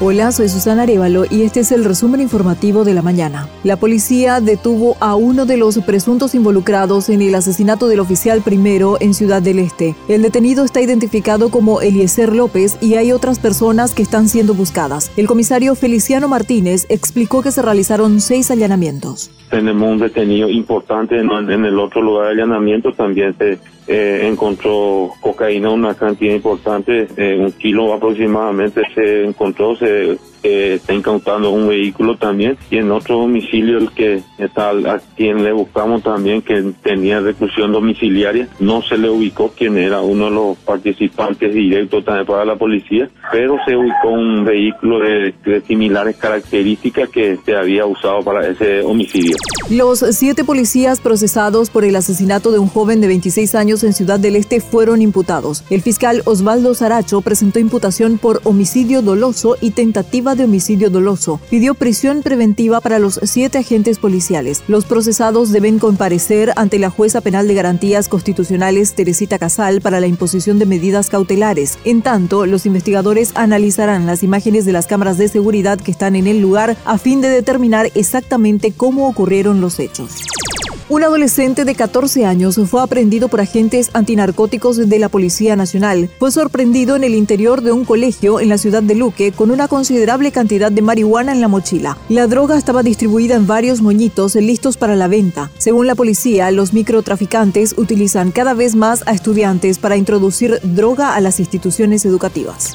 Hola, soy Susana Arevalo y este es el resumen informativo de la mañana. La policía detuvo a uno de los presuntos involucrados en el asesinato del oficial primero en Ciudad del Este. El detenido está identificado como Eliezer López y hay otras personas que están siendo buscadas. El comisario Feliciano Martínez explicó que se realizaron seis allanamientos. Tenemos un detenido importante en, el otro lugar de allanamiento. También eh, encontró cocaína, una cantidad importante, eh, un kilo aproximadamente se encontró, se está incautando un vehículo también y en otro domicilio el que está a quien le buscamos también que tenía reclusión domiciliaria no se le ubicó quién era uno de los participantes directos también para la policía pero se ubicó un vehículo de, similares características que se había usado para ese homicidio. Los siete policías procesados por el asesinato de un joven de 26 años en Ciudad del Este fueron imputados. El fiscal Osvaldo Saracho presentó imputación por homicidio doloso y tentativa de homicidio doloso. Pidió prisión preventiva para los siete agentes policiales. Los procesados deben comparecer ante la jueza penal de garantías constitucionales Teresita Casal para la imposición de medidas cautelares. En tanto, los investigadores analizarán las imágenes de las cámaras de seguridad que están en el lugar a fin de determinar exactamente cómo ocurrieron los hechos. Un adolescente de 14 años fue aprendido por agentes antinarcóticos de la Policía Nacional. Fue sorprendido en el interior de un colegio en la ciudad de Luque con una considerable cantidad de marihuana en la mochila. La droga estaba distribuida en varios moñitos listos para la venta. Según la policía, los microtraficantes utilizan cada vez más a estudiantes para introducir droga a las instituciones educativas.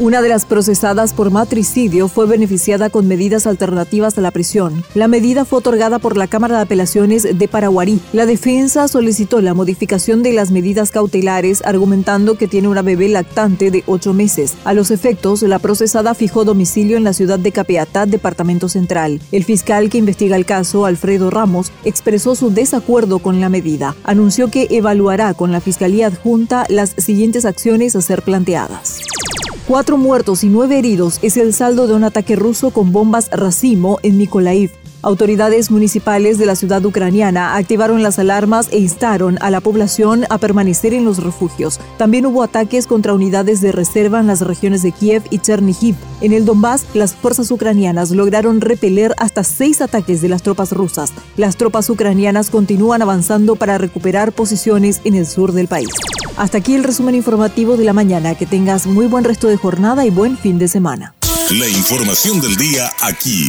Una de las procesadas por matricidio fue beneficiada con medidas alternativas a la prisión. La medida fue otorgada por la Cámara de Apelaciones de Paraguarí. La defensa solicitó la modificación de las medidas cautelares argumentando que tiene una bebé lactante de ocho meses. A los efectos, la procesada fijó domicilio en la ciudad de Capeatá, departamento central. El fiscal que investiga el caso, Alfredo Ramos, expresó su desacuerdo con la medida. Anunció que evaluará con la Fiscalía Adjunta las siguientes acciones a ser planteadas. Cuatro muertos y nueve heridos es el saldo de un ataque ruso con bombas racimo en Mykolaiv. Autoridades municipales de la ciudad ucraniana activaron las alarmas e instaron a la población a permanecer en los refugios. También hubo ataques contra unidades de reserva en las regiones de Kiev y Chernihiv. En el Donbass, las fuerzas ucranianas lograron repeler hasta seis ataques de las tropas rusas. Las tropas ucranianas continúan avanzando para recuperar posiciones en el sur del país. Hasta aquí el resumen informativo de la mañana. Que tengas muy buen resto de jornada y buen fin de semana. La información del día aquí,